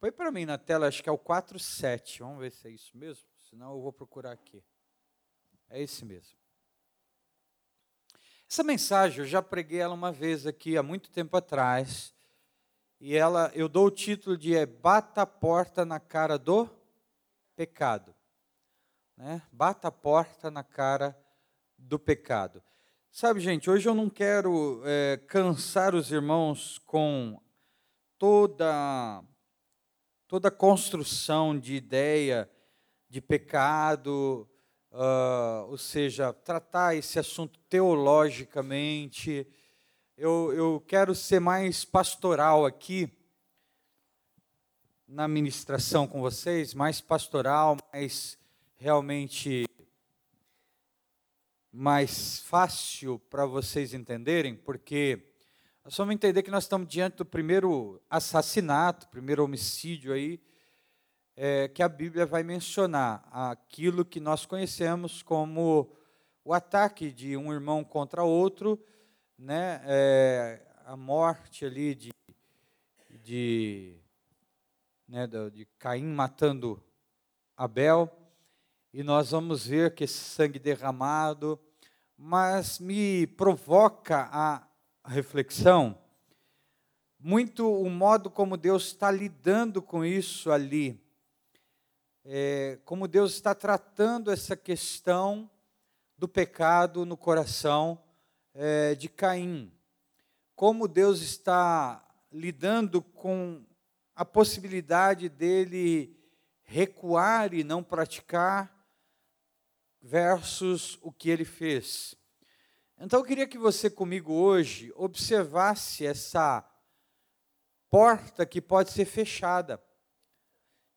Põe para mim na tela, acho que é o 47. Vamos ver se é isso mesmo. Senão eu vou procurar aqui. É esse mesmo. Essa mensagem eu já preguei ela uma vez aqui há muito tempo atrás. E ela, eu dou o título de é, Bata a porta na cara do pecado. Né? Bata a porta na cara do pecado. Sabe, gente, hoje eu não quero é, cansar os irmãos com toda toda construção de ideia de pecado, uh, ou seja, tratar esse assunto teologicamente. Eu, eu quero ser mais pastoral aqui na ministração com vocês, mais pastoral, mais realmente mais fácil para vocês entenderem, porque nós vamos entender que nós estamos diante do primeiro assassinato, primeiro homicídio aí, é, que a Bíblia vai mencionar, aquilo que nós conhecemos como o ataque de um irmão contra outro, né, é, a morte ali de, de, né, de Caim matando Abel, e nós vamos ver que esse sangue derramado, mas me provoca a reflexão, muito o modo como Deus está lidando com isso ali, é, como Deus está tratando essa questão do pecado no coração é, de Caim, como Deus está lidando com a possibilidade dele recuar e não praticar, versus o que ele fez. Então eu queria que você comigo hoje observasse essa porta que pode ser fechada,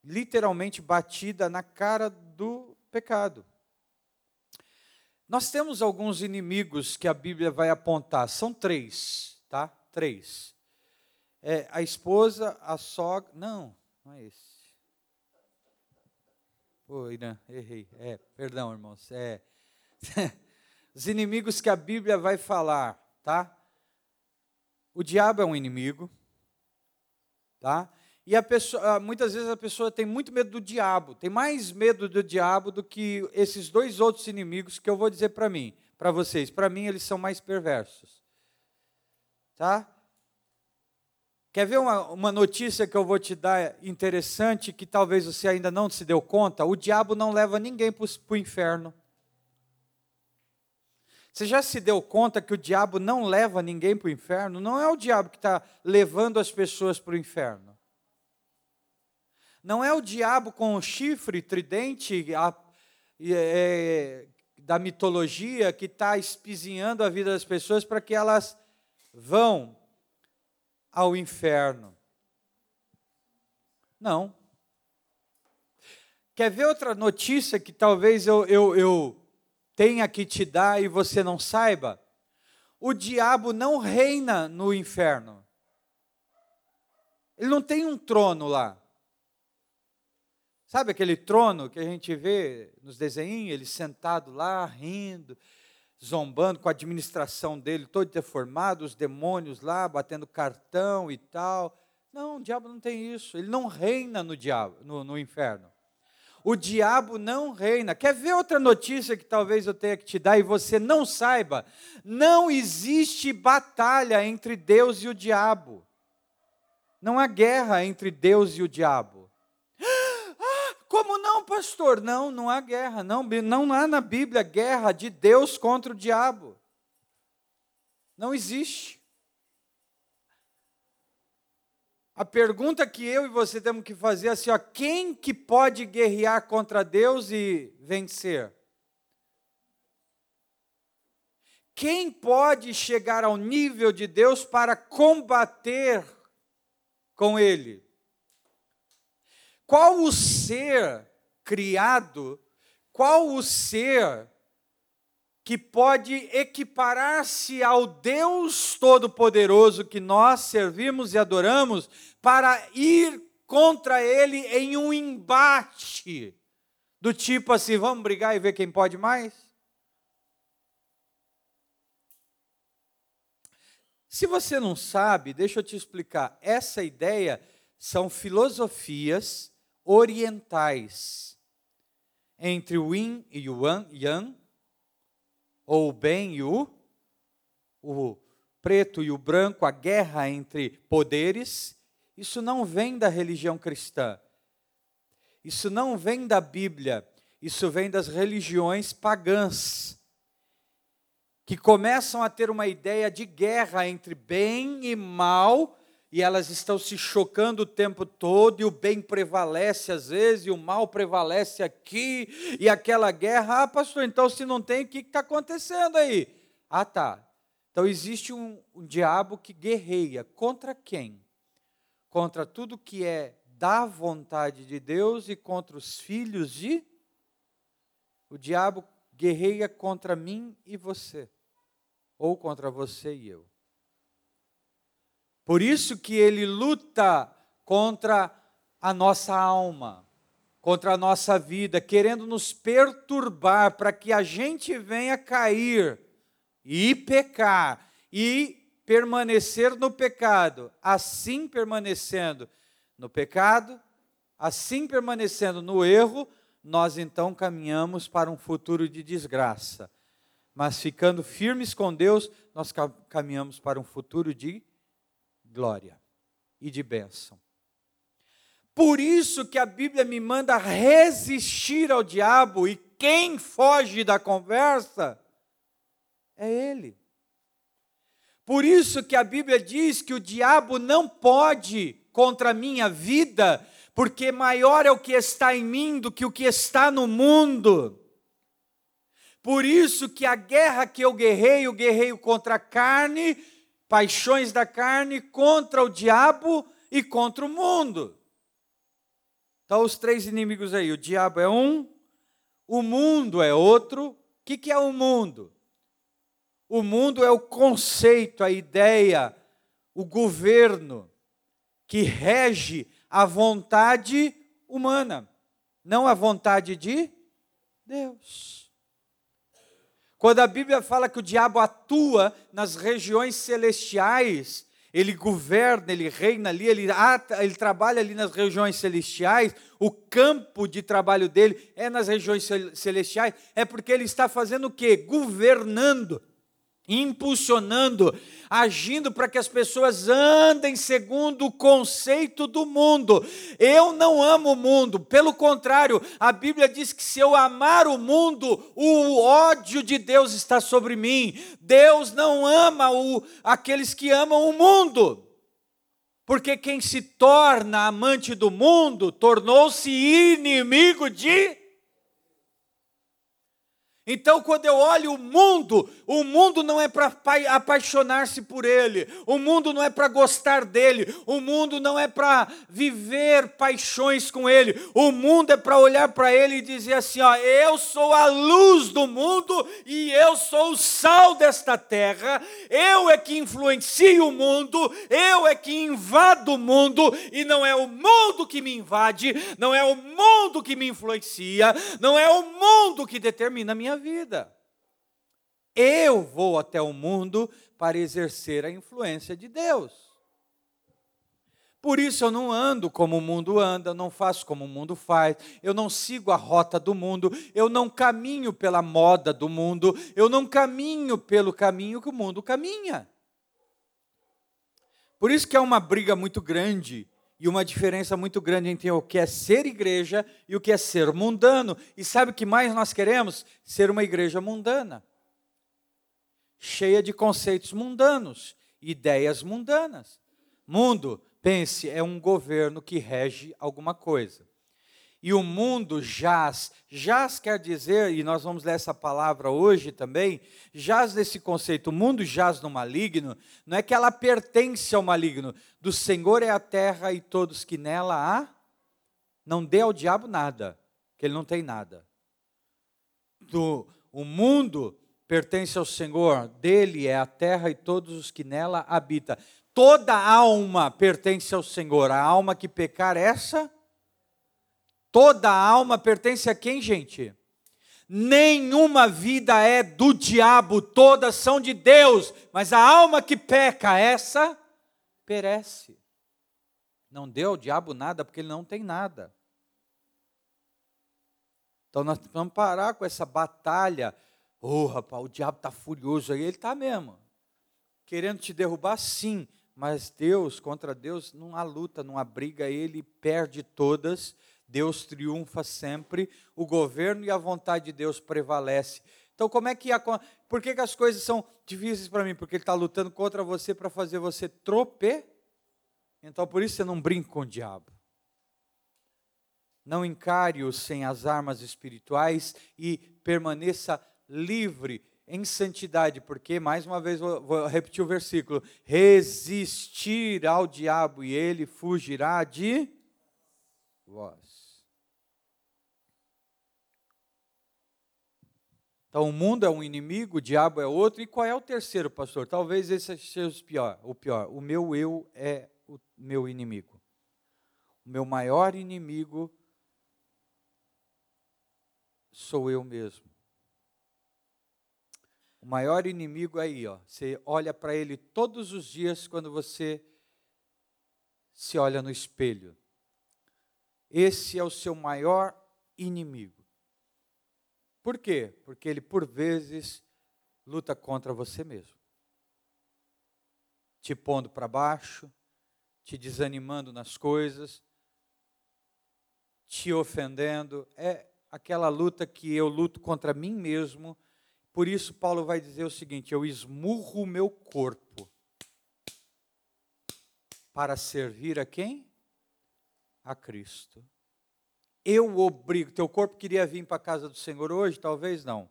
literalmente batida na cara do pecado. Nós temos alguns inimigos que a Bíblia vai apontar, são três, tá? Três. É, a esposa, a sogra. Não, não é esse. Oi, Irã, errei. É, perdão, irmãos. É. os inimigos que a Bíblia vai falar, tá? O diabo é um inimigo, tá? E a pessoa, muitas vezes a pessoa tem muito medo do diabo, tem mais medo do diabo do que esses dois outros inimigos que eu vou dizer para mim, para vocês. Para mim eles são mais perversos, tá? Quer ver uma, uma notícia que eu vou te dar interessante que talvez você ainda não se deu conta? O diabo não leva ninguém para o inferno. Você já se deu conta que o diabo não leva ninguém para o inferno? Não é o diabo que está levando as pessoas para o inferno. Não é o diabo com o chifre tridente a, é, da mitologia que está espizinhando a vida das pessoas para que elas vão ao inferno. Não. Quer ver outra notícia que talvez eu, eu, eu tenha que te dar e você não saiba, o diabo não reina no inferno. Ele não tem um trono lá. Sabe aquele trono que a gente vê nos desenhos, ele sentado lá, rindo, zombando com a administração dele, todo deformado, os demônios lá, batendo cartão e tal. Não, o diabo não tem isso. Ele não reina no diabo, no, no inferno o diabo não reina. Quer ver outra notícia que talvez eu tenha que te dar e você não saiba? Não existe batalha entre Deus e o diabo. Não há guerra entre Deus e o diabo. Ah, como não, pastor? Não, não há guerra. Não, não há na Bíblia guerra de Deus contra o diabo. Não existe. A pergunta que eu e você temos que fazer é assim, ó, quem que pode guerrear contra Deus e vencer? Quem pode chegar ao nível de Deus para combater com Ele? Qual o ser criado, qual o ser que pode equiparar-se ao Deus Todo-Poderoso que nós servimos e adoramos, para ir contra ele em um embate, do tipo assim: vamos brigar e ver quem pode mais? Se você não sabe, deixa eu te explicar. Essa ideia são filosofias orientais entre o yin e o yang, ou o bem e o, o preto e o branco, a guerra entre poderes, isso não vem da religião cristã. Isso não vem da Bíblia, isso vem das religiões pagãs, que começam a ter uma ideia de guerra entre bem e mal, e elas estão se chocando o tempo todo, e o bem prevalece às vezes, e o mal prevalece aqui, e aquela guerra. Ah, pastor, então se não tem, o que está acontecendo aí? Ah, tá. Então existe um, um diabo que guerreia contra quem? Contra tudo que é da vontade de Deus e contra os filhos de. O diabo guerreia contra mim e você, ou contra você e eu. Por isso que ele luta contra a nossa alma, contra a nossa vida, querendo nos perturbar para que a gente venha cair e pecar e permanecer no pecado. Assim permanecendo no pecado, assim permanecendo no erro, nós então caminhamos para um futuro de desgraça. Mas ficando firmes com Deus, nós caminhamos para um futuro de glória e de bênção. Por isso que a Bíblia me manda resistir ao diabo, e quem foge da conversa é ele. Por isso que a Bíblia diz que o diabo não pode contra a minha vida, porque maior é o que está em mim do que o que está no mundo. Por isso que a guerra que eu guerreio, guerreio contra a carne, paixões da carne contra o diabo e contra o mundo. Então, os três inimigos aí: o diabo é um, o mundo é outro. O que, que é o mundo? O mundo é o conceito, a ideia, o governo que rege a vontade humana, não a vontade de Deus. Quando a Bíblia fala que o diabo atua nas regiões celestiais, ele governa, ele reina ali, ele, ele trabalha ali nas regiões celestiais, o campo de trabalho dele é nas regiões celestiais, é porque ele está fazendo o quê? Governando impulsionando, agindo para que as pessoas andem segundo o conceito do mundo. Eu não amo o mundo, pelo contrário, a Bíblia diz que se eu amar o mundo, o ódio de Deus está sobre mim. Deus não ama o, aqueles que amam o mundo. Porque quem se torna amante do mundo tornou-se inimigo de então, quando eu olho o mundo, o mundo não é para apaixonar-se por ele, o mundo não é para gostar dele, o mundo não é para viver paixões com ele, o mundo é para olhar para ele e dizer assim: ó, eu sou a luz do mundo e eu sou o sal desta terra, eu é que influencio o mundo, eu é que invado o mundo, e não é o mundo que me invade, não é o mundo que me influencia, não é o mundo que determina a minha vida. Eu vou até o mundo para exercer a influência de Deus. Por isso eu não ando como o mundo anda, não faço como o mundo faz, eu não sigo a rota do mundo, eu não caminho pela moda do mundo, eu não caminho pelo caminho que o mundo caminha. Por isso que é uma briga muito grande e uma diferença muito grande entre o que é ser igreja e o que é ser mundano. E sabe o que mais nós queremos? Ser uma igreja mundana, cheia de conceitos mundanos, ideias mundanas. Mundo, pense, é um governo que rege alguma coisa e o mundo jaz. Jaz quer dizer, e nós vamos ler essa palavra hoje também, jaz nesse conceito, o mundo jaz no maligno, não é que ela pertence ao maligno, do Senhor é a terra e todos que nela há, não dê ao diabo nada, que ele não tem nada. Do, o mundo pertence ao Senhor, dele é a terra e todos os que nela habitam. Toda alma pertence ao Senhor, a alma que pecar, essa Toda alma pertence a quem, gente? Nenhuma vida é do diabo, todas são de Deus, mas a alma que peca, essa perece. Não deu ao diabo nada porque ele não tem nada. Então nós vamos parar com essa batalha. Ô, oh, rapaz, o diabo está furioso aí, ele está mesmo. Querendo te derrubar, sim. Mas Deus, contra Deus, não há luta, não há briga, ele perde todas. Deus triunfa sempre, o governo e a vontade de Deus prevalece. Então, como é que a, por que, que as coisas são difíceis para mim? Porque ele está lutando contra você para fazer você trope. Então, por isso você não brinca com o diabo. Não encare-o sem as armas espirituais e permaneça livre em santidade, porque, mais uma vez, vou, repetir o versículo: resistir ao diabo e ele fugirá de vós. Então, o mundo é um inimigo, o diabo é outro. E qual é o terceiro, pastor? Talvez esse seja o pior. O pior. O meu eu é o meu inimigo. O meu maior inimigo sou eu mesmo. O maior inimigo é aí, ó. Você olha para ele todos os dias quando você se olha no espelho. Esse é o seu maior inimigo. Por quê? Porque ele, por vezes, luta contra você mesmo. Te pondo para baixo, te desanimando nas coisas, te ofendendo. É aquela luta que eu luto contra mim mesmo. Por isso, Paulo vai dizer o seguinte: eu esmurro o meu corpo para servir a quem? A Cristo. Eu obrigo. Teu corpo queria vir para a casa do Senhor hoje? Talvez não.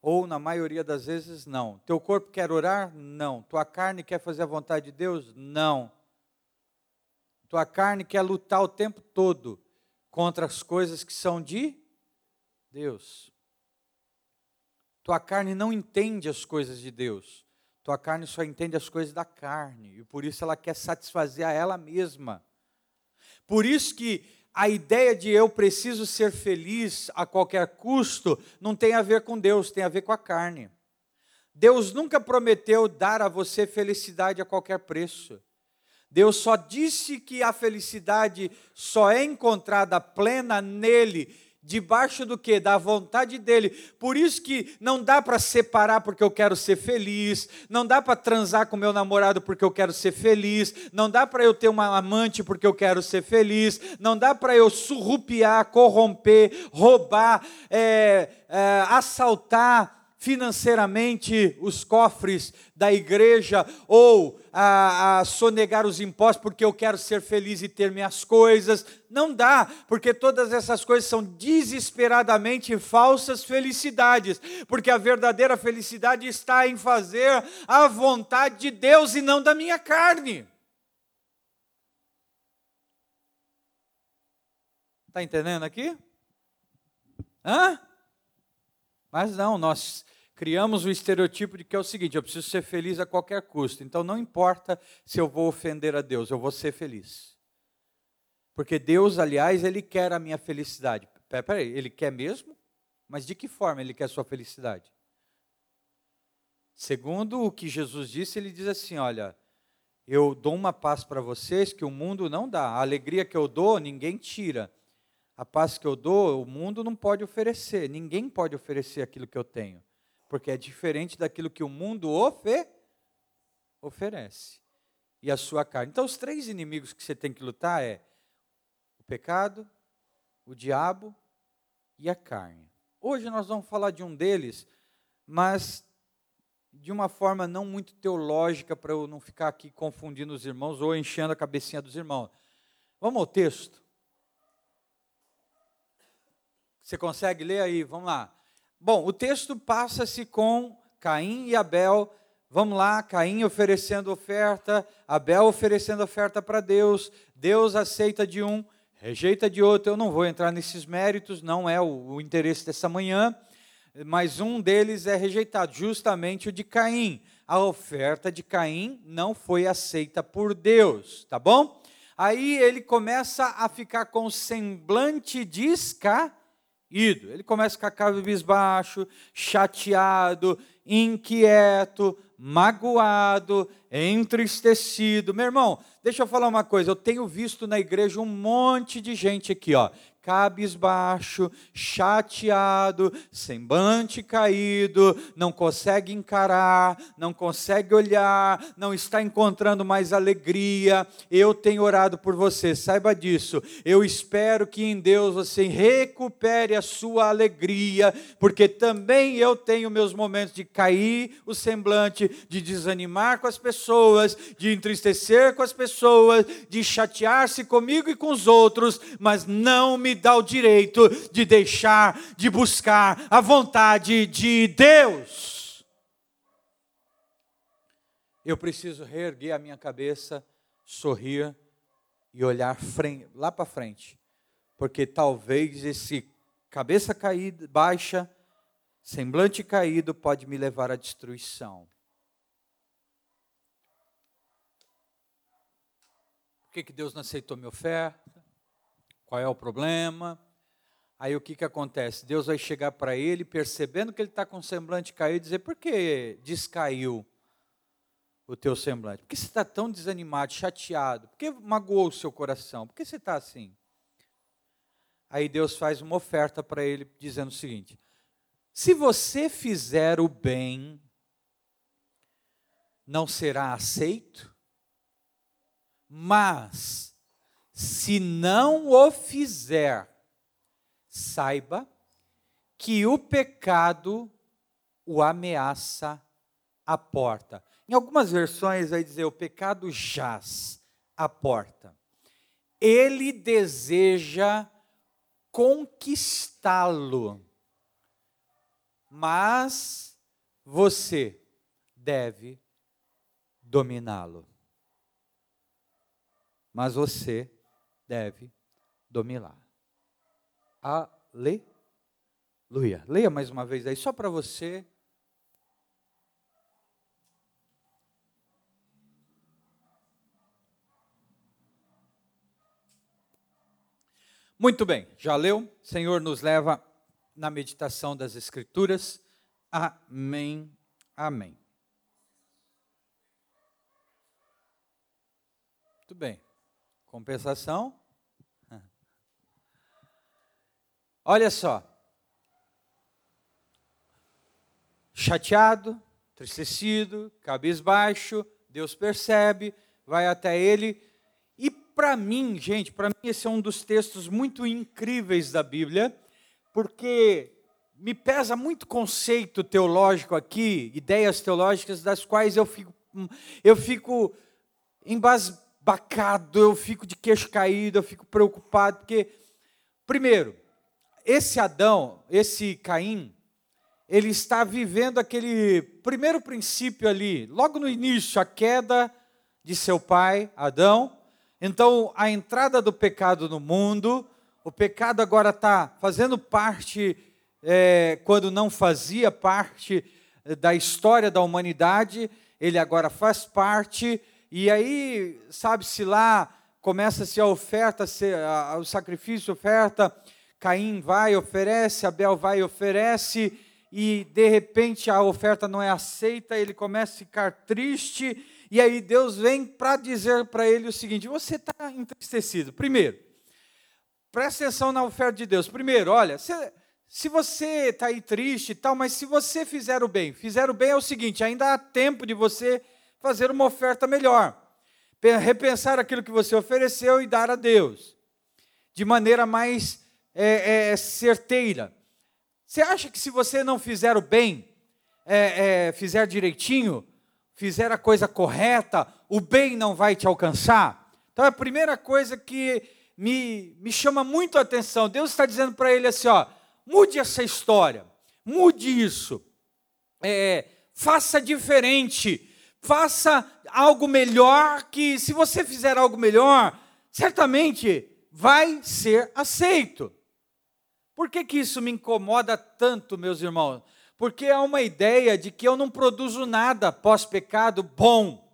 Ou na maioria das vezes não. Teu corpo quer orar? Não. Tua carne quer fazer a vontade de Deus? Não. Tua carne quer lutar o tempo todo contra as coisas que são de Deus. Tua carne não entende as coisas de Deus. Tua carne só entende as coisas da carne. E por isso ela quer satisfazer a ela mesma. Por isso que a ideia de eu preciso ser feliz a qualquer custo não tem a ver com Deus, tem a ver com a carne. Deus nunca prometeu dar a você felicidade a qualquer preço. Deus só disse que a felicidade só é encontrada plena nele debaixo do que? Da vontade dele. Por isso que não dá para separar porque eu quero ser feliz, não dá para transar com meu namorado porque eu quero ser feliz, não dá para eu ter uma amante porque eu quero ser feliz, não dá para eu surrupiar, corromper, roubar, é, é, assaltar financeiramente os cofres da igreja ou a, a, sonegar os impostos porque eu quero ser feliz e ter minhas coisas. Não dá, porque todas essas coisas são desesperadamente falsas felicidades, porque a verdadeira felicidade está em fazer a vontade de Deus e não da minha carne. Está entendendo aqui? Hã? Mas não, nós criamos o estereotipo de que é o seguinte: eu preciso ser feliz a qualquer custo. Então não importa se eu vou ofender a Deus, eu vou ser feliz. Porque Deus, aliás, Ele quer a minha felicidade. Peraí, Ele quer mesmo? Mas de que forma Ele quer a sua felicidade? Segundo o que Jesus disse, Ele diz assim: olha, eu dou uma paz para vocês que o mundo não dá. A alegria que eu dou, ninguém tira. A paz que eu dou, o mundo não pode oferecer. Ninguém pode oferecer aquilo que eu tenho porque é diferente daquilo que o mundo ofe oferece. E a sua carne. Então, os três inimigos que você tem que lutar é o pecado, o diabo e a carne. Hoje nós vamos falar de um deles, mas de uma forma não muito teológica, para eu não ficar aqui confundindo os irmãos ou enchendo a cabecinha dos irmãos. Vamos ao texto. Você consegue ler aí? Vamos lá. Bom, o texto passa-se com Caim e Abel. Vamos lá, Caim oferecendo oferta, Abel oferecendo oferta para Deus. Deus aceita de um, rejeita de outro. Eu não vou entrar nesses méritos, não é o, o interesse dessa manhã. Mas um deles é rejeitado, justamente o de Caim. A oferta de Caim não foi aceita por Deus, tá bom? Aí ele começa a ficar com semblante desca Ido. Ele começa a ficar cabisbaixo, chateado, inquieto, magoado, entristecido. Meu irmão, deixa eu falar uma coisa. Eu tenho visto na igreja um monte de gente aqui, ó, cabisbaixo, chateado, semblante caído, não consegue encarar, não consegue olhar, não está encontrando mais alegria. Eu tenho orado por você, saiba disso. Eu espero que em Deus você recupere a sua alegria, porque também eu tenho meus momentos de cair o semblante, de desanimar com as pessoas, de entristecer com as pessoas, de chatear-se comigo e com os outros, mas não me dá o direito de deixar de buscar a vontade de Deus. Eu preciso reerguer a minha cabeça, sorrir e olhar lá para frente, porque talvez esse cabeça caída, baixa, semblante caído pode me levar à destruição. Por que, que Deus não aceitou minha oferta? Qual é o problema? Aí o que, que acontece? Deus vai chegar para ele, percebendo que ele está com o semblante caído, e dizer: por que descaiu o teu semblante? Por que você está tão desanimado, chateado? Por que magoou o seu coração? Por que você está assim? Aí Deus faz uma oferta para ele, dizendo o seguinte: se você fizer o bem, não será aceito, mas se não o fizer, saiba que o pecado o ameaça à porta. Em algumas versões vai dizer o pecado jaz à porta. Ele deseja conquistá-lo, mas você deve dominá-lo. Mas você deve dominar. Aleluia. Leia mais uma vez aí, só para você. Muito bem, já leu? Senhor nos leva na meditação das Escrituras. Amém. Amém. Muito bem. Compensação. Olha só. Chateado, entristecido, cabisbaixo, Deus percebe, vai até ele. E para mim, gente, para mim esse é um dos textos muito incríveis da Bíblia, porque me pesa muito conceito teológico aqui, ideias teológicas das quais eu fico, eu fico embasbado bacado, eu fico de queixo caído, eu fico preocupado, porque, primeiro, esse Adão, esse Caim, ele está vivendo aquele primeiro princípio ali, logo no início, a queda de seu pai, Adão. Então, a entrada do pecado no mundo, o pecado agora está fazendo parte, é, quando não fazia parte é, da história da humanidade, ele agora faz parte e aí, sabe-se lá, começa-se a oferta, o sacrifício, oferta, Caim vai, oferece, Abel vai, oferece, e de repente a oferta não é aceita, ele começa a ficar triste, e aí Deus vem para dizer para ele o seguinte: você está entristecido. Primeiro, presta atenção na oferta de Deus. Primeiro, olha, se, se você está aí triste e tal, mas se você fizer o bem, fizer o bem é o seguinte: ainda há tempo de você fazer uma oferta melhor, repensar aquilo que você ofereceu e dar a Deus, de maneira mais é, é, certeira. Você acha que se você não fizer o bem, é, é, fizer direitinho, fizer a coisa correta, o bem não vai te alcançar? Então a primeira coisa que me, me chama muito a atenção, Deus está dizendo para ele assim: ó, mude essa história, mude isso, é, faça diferente, faça algo melhor, que se você fizer algo melhor, certamente vai ser aceito. Por que, que isso me incomoda tanto, meus irmãos? Porque há uma ideia de que eu não produzo nada pós-pecado bom.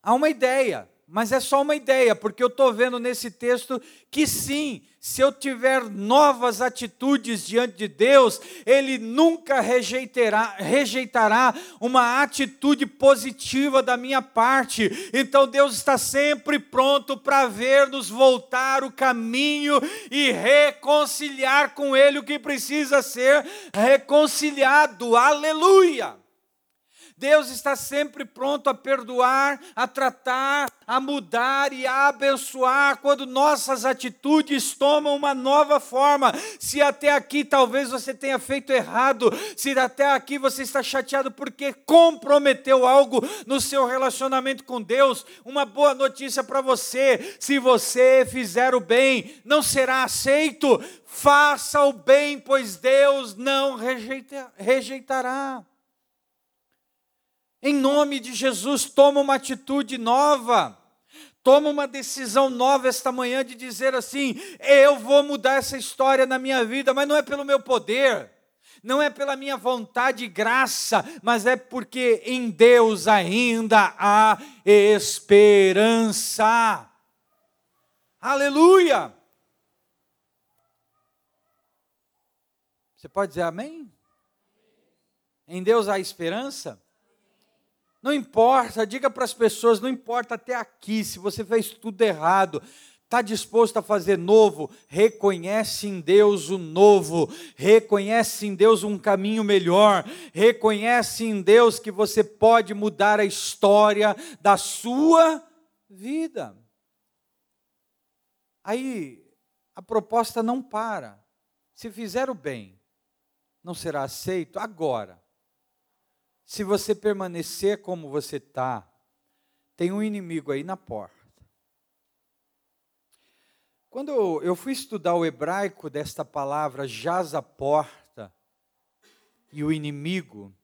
Há uma ideia. mas é só uma ideia, porque eu estou vendo nesse texto que sim, se eu tiver novas atitudes diante de Deus, Ele nunca rejeitará, rejeitará uma atitude positiva da minha parte. Então Deus está sempre pronto para ver-nos voltar o caminho e reconciliar com Ele o que precisa ser reconciliado. Aleluia! Deus está sempre pronto a perdoar, a tratar, a mudar e a abençoar quando nossas atitudes tomam uma nova forma. Se até aqui talvez você tenha feito errado, se até aqui você está chateado porque comprometeu algo no seu relacionamento com Deus, uma boa notícia para você: se você fizer o bem, não será aceito. Faça o bem, pois Deus não rejeita, rejeitará. Em nome de Jesus, toma uma atitude nova. Toma uma decisão nova esta manhã de dizer assim: eu vou mudar essa história na minha vida, mas não é pelo meu poder, não é pela minha vontade e graça, mas é porque em Deus ainda há esperança. Aleluia! Você pode dizer amém? Em Deus há esperança? Não importa, diga para as pessoas, não importa até aqui, se você fez tudo errado, está disposto a fazer novo, reconhece em Deus o novo, reconhece em Deus um caminho melhor, reconhece em Deus que você pode mudar a história da sua vida. Aí a proposta não para. Se fizer o bem, não será aceito agora. Se você permanecer como você está, tem um inimigo aí na porta. Quando eu fui estudar o hebraico desta palavra, jaz a porta, e o inimigo,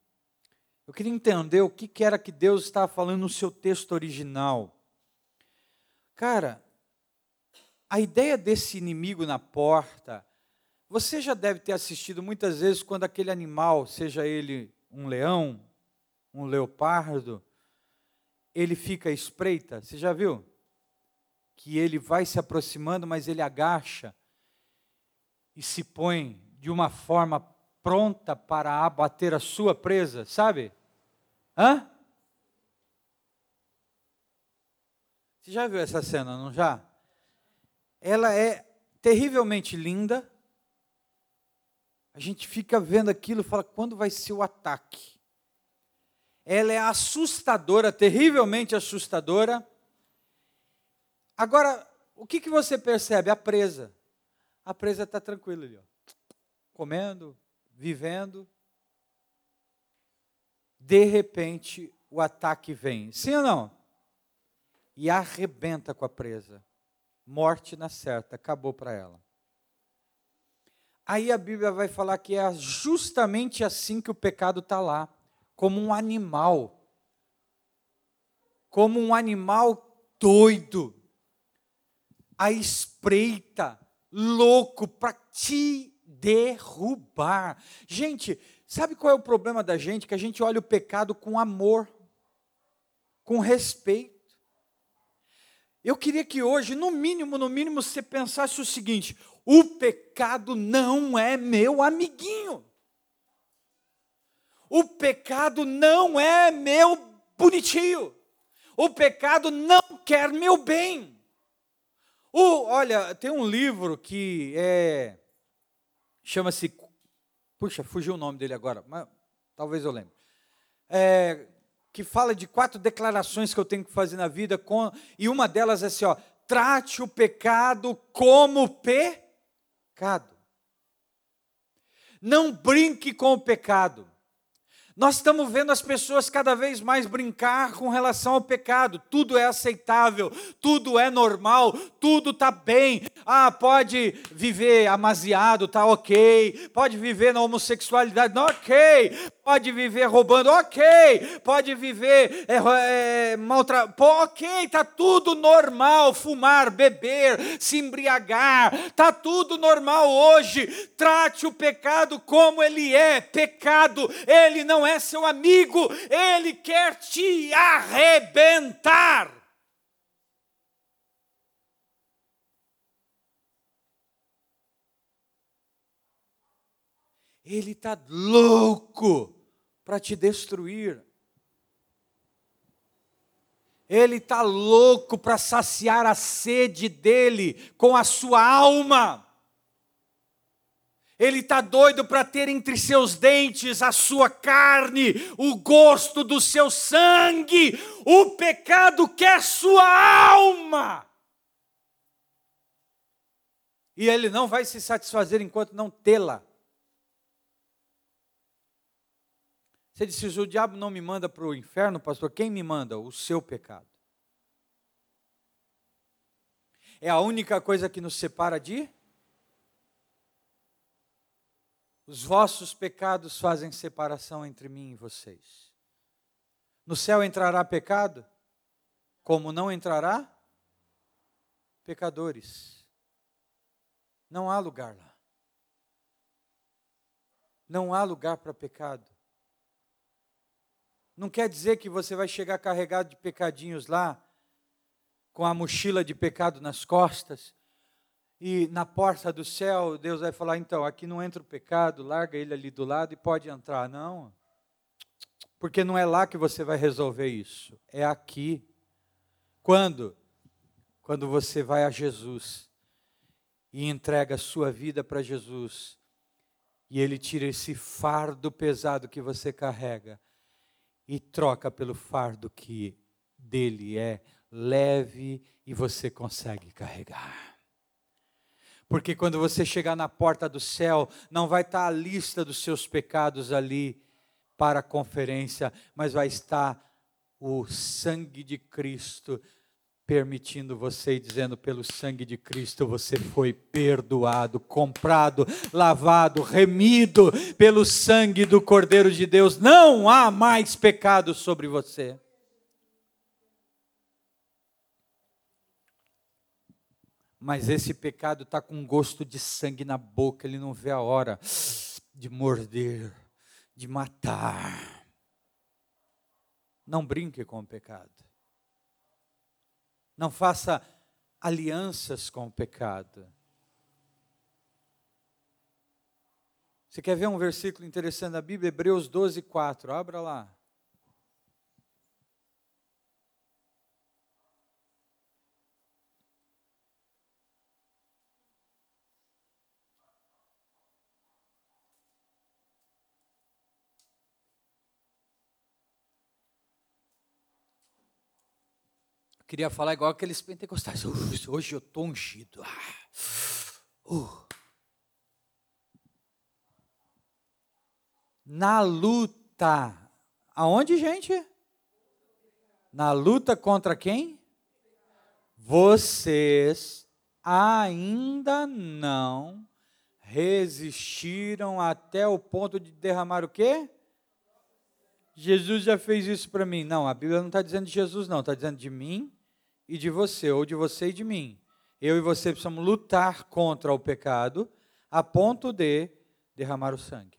eu queria entender o que, que era que Deus estava falando no seu texto original. Cara, a ideia desse inimigo na porta, você já deve ter assistido muitas vezes quando aquele animal, seja ele um leão, um leopardo, ele fica à espreita. Você já viu? Que ele vai se aproximando, mas ele agacha e se põe de uma forma pronta para abater a sua presa, sabe? Hã? Você já viu essa cena, não já? Ela é terrivelmente linda. A gente fica vendo aquilo e fala: quando vai ser o ataque? Ela é assustadora, terrivelmente assustadora. Agora, o que, que você percebe? A presa. A presa está tranquila ali, ó. comendo, vivendo. De repente, o ataque vem. Sim ou não? E arrebenta com a presa. Morte na certa, acabou para ela. Aí a Bíblia vai falar que é justamente assim que o pecado está lá como um animal, como um animal doido, a espreita, louco para te derrubar. Gente, sabe qual é o problema da gente? Que a gente olha o pecado com amor, com respeito. Eu queria que hoje, no mínimo, no mínimo, você pensasse o seguinte: o pecado não é meu amiguinho. O pecado não é meu bonitinho. O pecado não quer meu bem. O, olha, tem um livro que é chama-se Puxa, fugiu o nome dele agora, mas talvez eu lembre. É, que fala de quatro declarações que eu tenho que fazer na vida, com, e uma delas é assim: ó, trate o pecado como pecado. Não brinque com o pecado. Nós estamos vendo as pessoas cada vez mais brincar com relação ao pecado. Tudo é aceitável, tudo é normal, tudo está bem. Ah, pode viver amasiado, tá ok. Pode viver na homossexualidade, não, ok. Pode viver roubando, ok. Pode viver é, é, maltratando, ok. Está tudo normal. Fumar, beber, se embriagar, está tudo normal hoje. Trate o pecado como ele é, pecado. Ele não é seu amigo, ele quer te arrebentar. Ele está louco para te destruir. Ele está louco para saciar a sede dele com a sua alma. Ele está doido para ter entre seus dentes a sua carne, o gosto do seu sangue. O pecado quer sua alma. E ele não vai se satisfazer enquanto não tê-la. Você disse: o diabo não me manda para o inferno, pastor. Quem me manda? O seu pecado. É a única coisa que nos separa de? Os vossos pecados fazem separação entre mim e vocês. No céu entrará pecado? Como não entrará? Pecadores. Não há lugar lá. Não há lugar para pecado. Não quer dizer que você vai chegar carregado de pecadinhos lá, com a mochila de pecado nas costas, e na porta do céu Deus vai falar: então, aqui não entra o pecado, larga ele ali do lado e pode entrar. Não, porque não é lá que você vai resolver isso, é aqui. Quando? Quando você vai a Jesus e entrega a sua vida para Jesus, e Ele tira esse fardo pesado que você carrega e troca pelo fardo que dele é leve e você consegue carregar. Porque quando você chegar na porta do céu, não vai estar a lista dos seus pecados ali para a conferência, mas vai estar o sangue de Cristo permitindo você e dizendo: pelo sangue de Cristo você foi perdoado, comprado, lavado, remido pelo sangue do Cordeiro de Deus. Não há mais pecado sobre você. Mas esse pecado está com gosto de sangue na boca, ele não vê a hora de morder, de matar. Não brinque com o pecado. Não faça alianças com o pecado. Você quer ver um versículo interessante da Bíblia? Hebreus 12, 4. Abra lá. Queria falar igual aqueles pentecostais. Hoje eu estou ungido. Ah, uh. Na luta. Aonde, gente? Na luta contra quem? Vocês ainda não resistiram até o ponto de derramar o quê? Jesus já fez isso para mim. Não, a Bíblia não está dizendo de Jesus, não, está dizendo de mim e de você, ou de você e de mim. Eu e você precisamos lutar contra o pecado a ponto de derramar o sangue.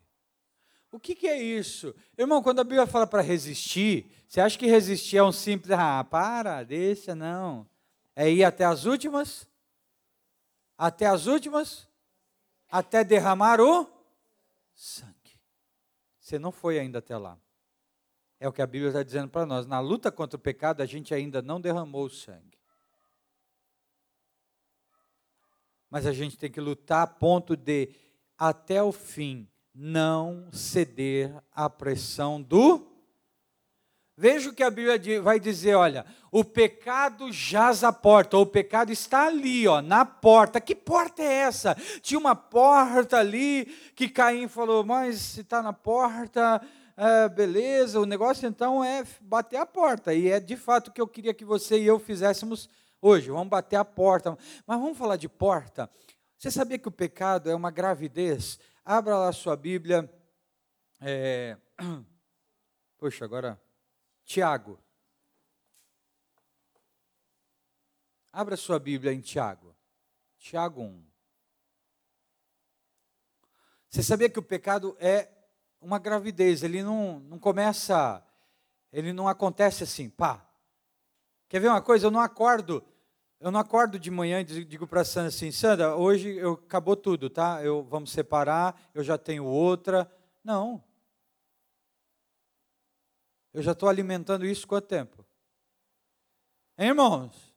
O que, que é isso? Irmão, quando a Bíblia fala para resistir, você acha que resistir é um simples, ah, para, deixa, não. É ir até as últimas? Até as últimas? Até derramar o sangue. Você não foi ainda até lá. É o que a Bíblia está dizendo para nós. Na luta contra o pecado, a gente ainda não derramou o sangue. Mas a gente tem que lutar a ponto de, até o fim, não ceder à pressão do. Veja o que a Bíblia vai dizer: olha, o pecado jaz à porta, ou o pecado está ali, ó, na porta. Que porta é essa? Tinha uma porta ali que Caim falou, mas se está na porta, ah, beleza, o negócio então é bater a porta. E é de fato o que eu queria que você e eu fizéssemos hoje. Vamos bater a porta. Mas vamos falar de porta. Você sabia que o pecado é uma gravidez? Abra lá sua Bíblia. É... Poxa, agora. Tiago. Abra sua Bíblia em Tiago. Tiago 1. Você sabia que o pecado é uma gravidez, ele não, não começa, ele não acontece assim, pá. Quer ver uma coisa? Eu não acordo Eu não acordo de manhã e digo para Sandra assim, Sandra, hoje eu, acabou tudo, tá? Eu, vamos separar, eu já tenho outra. Não. Eu já estou alimentando isso quanto tempo? Hein, irmãos?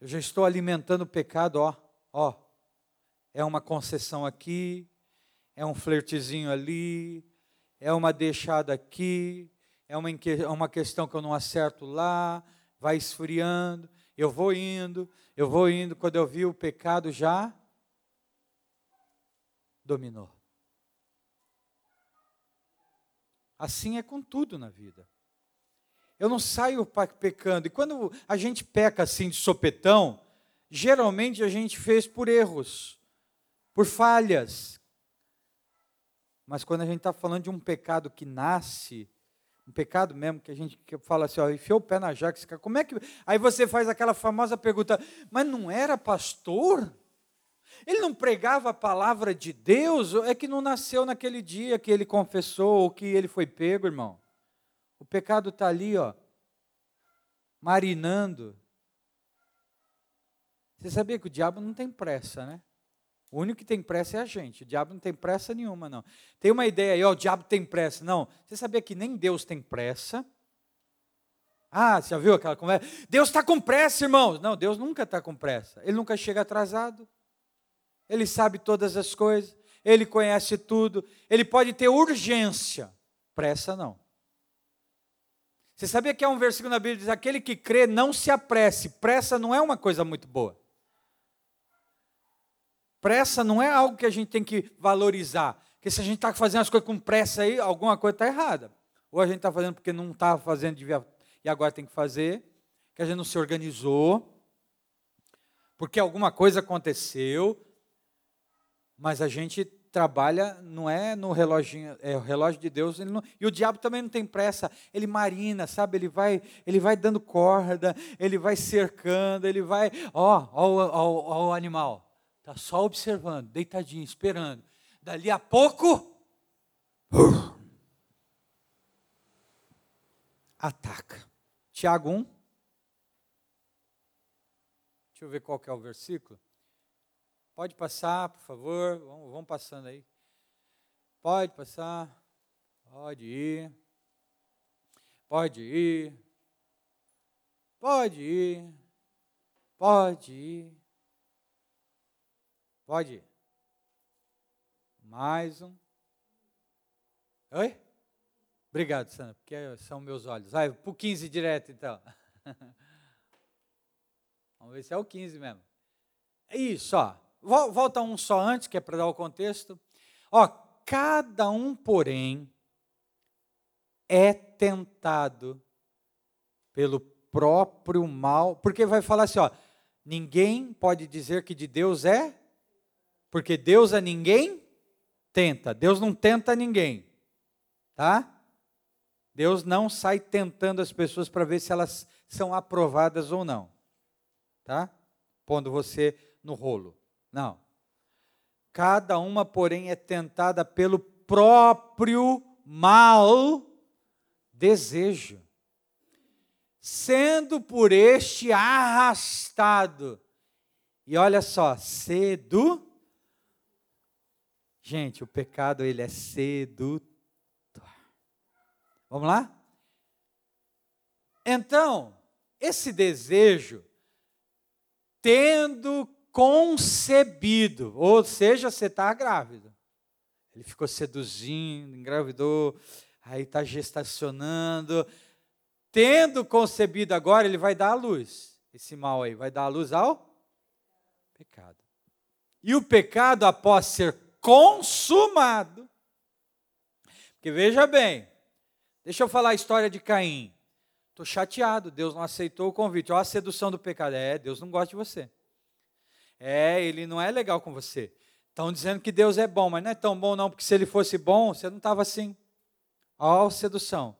Eu já estou alimentando o pecado, ó, ó. É uma concessão aqui, é um flertezinho ali, é uma deixada aqui, é uma, é uma questão que eu não acerto lá, vai esfriando, eu vou indo, eu vou indo, quando eu vi o pecado já dominou. Assim é com tudo na vida. Eu não saio pecando. E quando a gente peca assim de sopetão, geralmente a gente fez por erros, por falhas. Mas quando a gente está falando de um pecado que nasce, um pecado mesmo, que a gente fala assim, ó, enfiou o pé na jaca, como é que. Aí você faz aquela famosa pergunta, mas não era pastor? Ele não pregava a palavra de Deus? É que não nasceu naquele dia que ele confessou ou que ele foi pego, irmão. O pecado está ali, ó, marinando. Você sabia que o diabo não tem pressa, né? O único que tem pressa é a gente. O diabo não tem pressa nenhuma, não. Tem uma ideia aí, ó, o diabo tem pressa. Não. Você sabia que nem Deus tem pressa? Ah, você já viu aquela conversa? Deus está com pressa, irmãos. Não, Deus nunca está com pressa. Ele nunca chega atrasado. Ele sabe todas as coisas. Ele conhece tudo. Ele pode ter urgência. Pressa não. Você sabia que há um versículo na Bíblia que diz: aquele que crê não se apresse. Pressa não é uma coisa muito boa. Pressa não é algo que a gente tem que valorizar. Porque se a gente está fazendo as coisas com pressa aí, alguma coisa está errada. Ou a gente está fazendo porque não estava fazendo devia, e agora tem que fazer, que a gente não se organizou, porque alguma coisa aconteceu, mas a gente trabalha não é no reloginho, é o relógio de Deus. Não, e o diabo também não tem pressa. Ele marina, sabe? Ele vai, ele vai dando corda, ele vai cercando, ele vai, ó, ó, ó, ó o animal, tá só observando, deitadinho, esperando. Dali a pouco, ataca. Tiago 1. Deixa eu ver qual que é o versículo. Pode passar, por favor. Vamos, vamos passando aí. Pode passar. Pode ir. Pode ir. Pode ir. Pode ir. Pode ir. Mais um. Oi? Obrigado, Sandra, porque são meus olhos. Vai, para o 15 direto, então. Vamos ver se é o 15 mesmo. Isso, ó. Volta um só antes, que é para dar o contexto. Ó, cada um, porém, é tentado pelo próprio mal, porque vai falar assim, ó, ninguém pode dizer que de Deus é, porque Deus a ninguém tenta. Deus não tenta ninguém, tá? Deus não sai tentando as pessoas para ver se elas são aprovadas ou não, tá? Pondo você no rolo. Não. Cada uma, porém, é tentada pelo próprio mal desejo, sendo por este arrastado. E olha só, cedo. Gente, o pecado ele é sedutor. Vamos lá? Então, esse desejo, tendo concebido, ou seja, você está grávido. Ele ficou seduzindo, engravidou, aí está gestacionando. Tendo concebido agora, ele vai dar a luz. Esse mal aí vai dar a luz ao pecado. E o pecado, após ser consumado, porque veja bem, deixa eu falar a história de Caim. Estou chateado, Deus não aceitou o convite. Olha a sedução do pecado. É, Deus não gosta de você. É, ele não é legal com você. Estão dizendo que Deus é bom, mas não é tão bom não, porque se ele fosse bom, você não estava assim. Ó, sedução.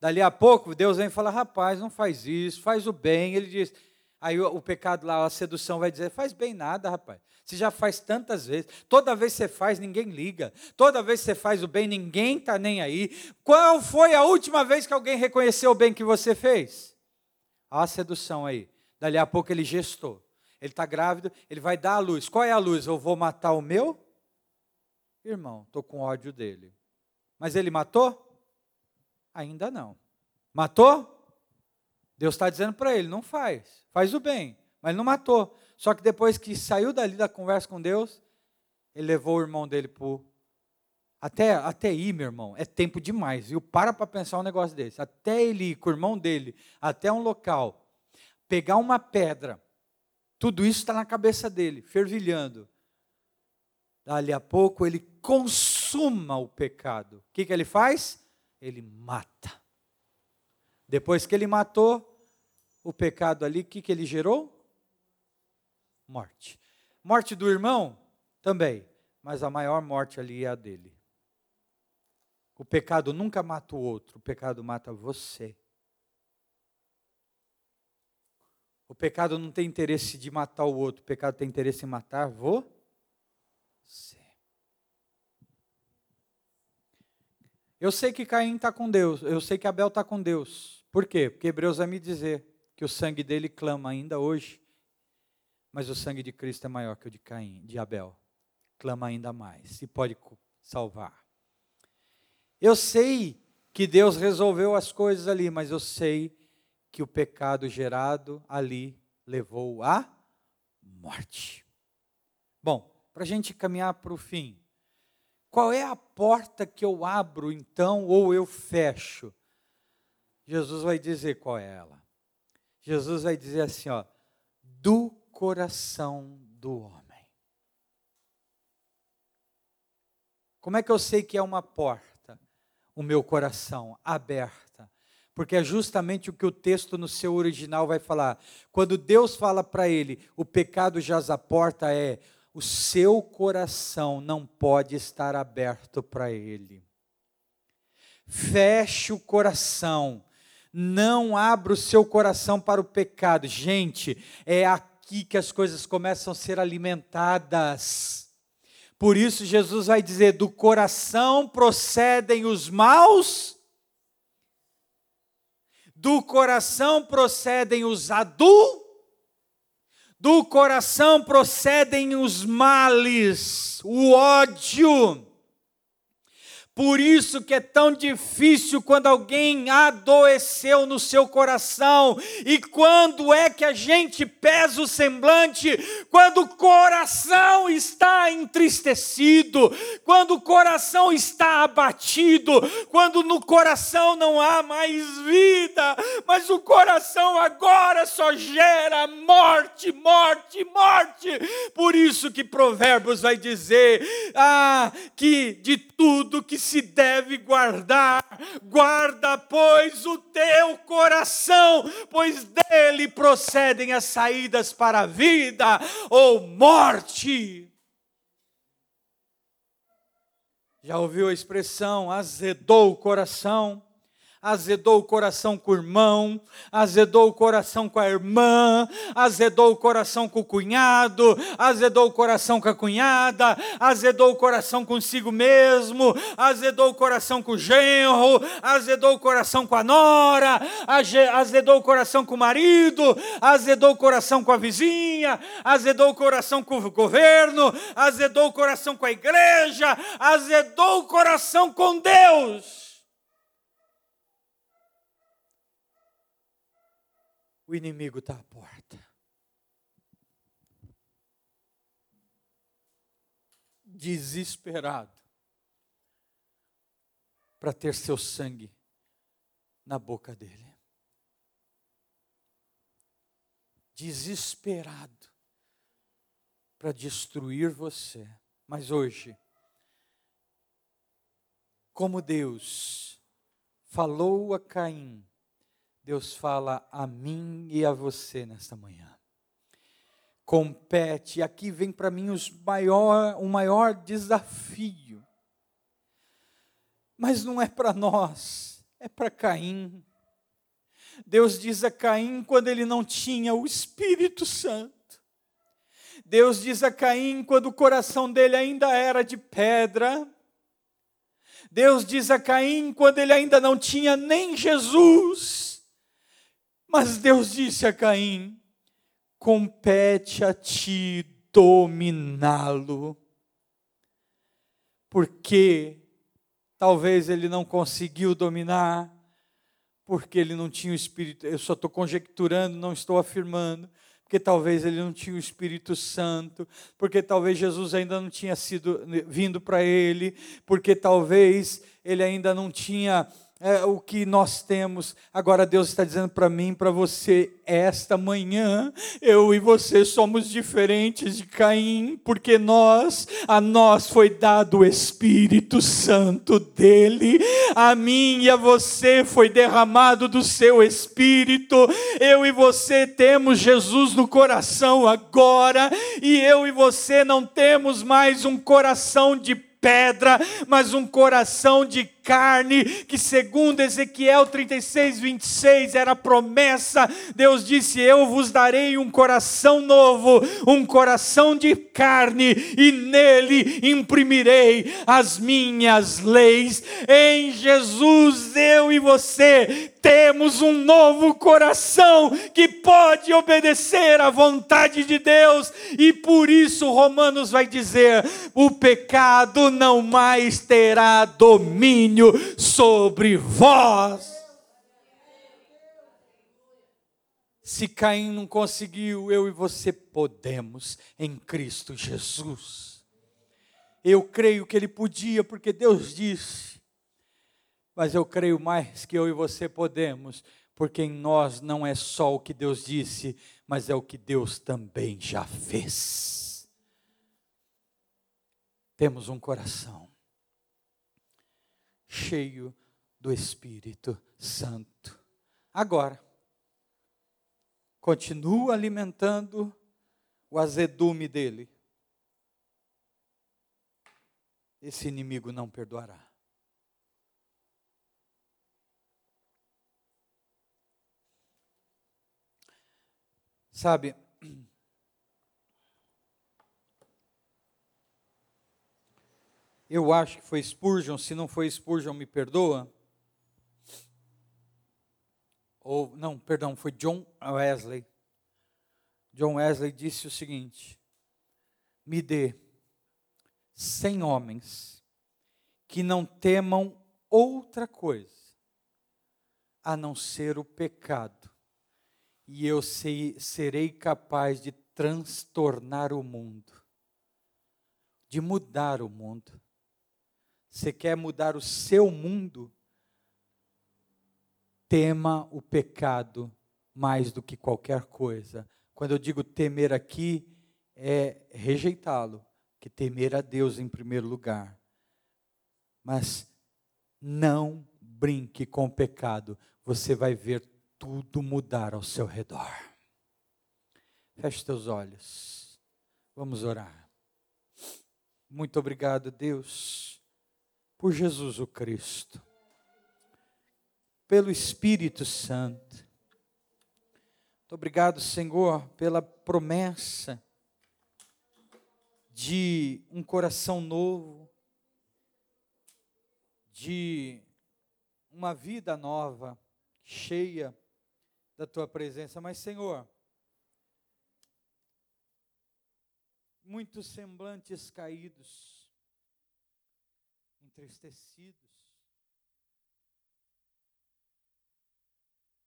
Dali a pouco, Deus vem e fala: rapaz, não faz isso, faz o bem. Ele diz: Aí o, o, pecado lá, a sedução vai dizer: faz bem nada, rapaz. Você já faz tantas vezes. Toda vez que você faz, ninguém liga. Toda vez que você faz o bem, ninguém está nem aí. Qual foi a última vez que alguém reconheceu o bem que você fez? A sedução aí. Dali a pouco ele gestou. Ele está grávido, ele vai dar a luz. Qual é a luz? Eu vou matar o meu irmão. Estou com ódio dele. Mas ele matou? Ainda não. Matou? Deus está dizendo para ele: não faz, faz o bem, mas ele não matou. Só que depois que saiu dali da conversa com Deus, ele levou o irmão dele para até, até ir, meu irmão, é tempo demais, viu? Para para pensar um negócio desse. Até ele ir com o irmão dele, até um local, pegar uma pedra, tudo isso está na cabeça dele, fervilhando. Dali a pouco ele consuma o pecado. O que, que ele faz? Ele mata. Depois que ele matou o pecado ali, o que, que ele gerou? Morte. Morte do irmão? Também. Mas a maior morte ali é a dele. O pecado nunca mata o outro, o pecado mata você. O pecado não tem interesse de matar o outro, o pecado tem interesse em matar você. Eu sei que Caim está com Deus, eu sei que Abel está com Deus. Por quê? Porque Hebreus vai me dizer que o sangue dele clama ainda hoje, mas o sangue de Cristo é maior que o de Caim, de Abel. Clama ainda mais e pode salvar. Eu sei que Deus resolveu as coisas ali, mas eu sei que o pecado gerado ali levou à morte. Bom, para a gente caminhar para o fim, qual é a porta que eu abro então ou eu fecho Jesus vai dizer qual é ela. Jesus vai dizer assim, ó, do coração do homem. Como é que eu sei que é uma porta? O meu coração aberta. Porque é justamente o que o texto no seu original vai falar. Quando Deus fala para ele, o pecado jaz a porta, é o seu coração não pode estar aberto para ele. Feche o coração não abra o seu coração para o pecado. Gente, é aqui que as coisas começam a ser alimentadas. Por isso, Jesus vai dizer: do coração procedem os maus, do coração procedem os adultos, do coração procedem os males, o ódio por isso que é tão difícil quando alguém adoeceu no seu coração. E quando é que a gente pesa o semblante? Quando o coração está entristecido, quando o coração está abatido, quando no coração não há mais vida, mas o coração agora só gera morte, morte, morte. Por isso que Provérbios vai dizer: ah, que de tudo que se deve guardar. Guarda, pois, o teu coração, pois dele procedem as saídas para a vida ou morte. Já ouviu a expressão azedou o coração? Azedou o coração com o irmão, azedou o coração com a irmã, azedou o coração com o cunhado, azedou o coração com a cunhada, azedou o coração consigo mesmo, azedou o coração com o genro, azedou o coração com a nora, azedou o coração com o marido, azedou o coração com a vizinha, azedou o coração com o governo, azedou o coração com a igreja, azedou o coração com Deus. O inimigo está à porta. Desesperado para ter seu sangue na boca dele. Desesperado para destruir você. Mas hoje, como Deus falou a Caim, Deus fala a mim e a você nesta manhã. Compete, aqui vem para mim os maior, o maior desafio. Mas não é para nós, é para Caim. Deus diz a Caim quando ele não tinha o Espírito Santo. Deus diz a Caim quando o coração dele ainda era de pedra. Deus diz a Caim quando ele ainda não tinha nem Jesus. Mas Deus disse a Caim: compete a ti dominá-lo. Porque talvez ele não conseguiu dominar, porque ele não tinha o Espírito. Eu só estou conjecturando, não estou afirmando porque talvez ele não tinha o Espírito Santo, porque talvez Jesus ainda não tinha sido vindo para ele, porque talvez ele ainda não tinha é, o que nós temos. Agora Deus está dizendo para mim, para você, esta manhã, eu e você somos diferentes de Caim, porque nós, a nós foi dado o Espírito Santo dele, a mim e a você foi derramado do seu Espírito. Eu e você temos Jesus no coração agora, e eu e você não temos mais um coração de pedra, mas um coração de carne, que segundo Ezequiel 36, 26 era promessa, Deus disse: Eu vos darei um coração novo, um coração de carne, e nele imprimirei as minhas leis. Em Jesus, eu e você temos um novo coração que pode obedecer à vontade de Deus, e por isso Romanos vai dizer: o pecado não mais terá domínio sobre vós. Se Caim não conseguiu, eu e você podemos em Cristo Jesus. Eu creio que ele podia, porque Deus disse. Mas eu creio mais que eu e você podemos, porque em nós não é só o que Deus disse, mas é o que Deus também já fez. Temos um coração cheio do Espírito Santo. Agora, continua alimentando o azedume dele. Esse inimigo não perdoará. Sabe, Eu acho que foi Spurgeon, se não foi Spurgeon, me perdoa. Ou, não, perdão, foi John Wesley. John Wesley disse o seguinte: Me dê cem homens que não temam outra coisa a não ser o pecado, e eu sei, serei capaz de transtornar o mundo, de mudar o mundo. Você quer mudar o seu mundo? Tema o pecado mais do que qualquer coisa. Quando eu digo temer aqui, é rejeitá-lo, que temer a Deus em primeiro lugar. Mas não brinque com o pecado, você vai ver tudo mudar ao seu redor. Feche teus olhos. Vamos orar. Muito obrigado, Deus por Jesus o Cristo, pelo Espírito Santo. Muito obrigado, Senhor, pela promessa de um coração novo, de uma vida nova, cheia da tua presença. Mas, Senhor, muitos semblantes caídos, entristecidos,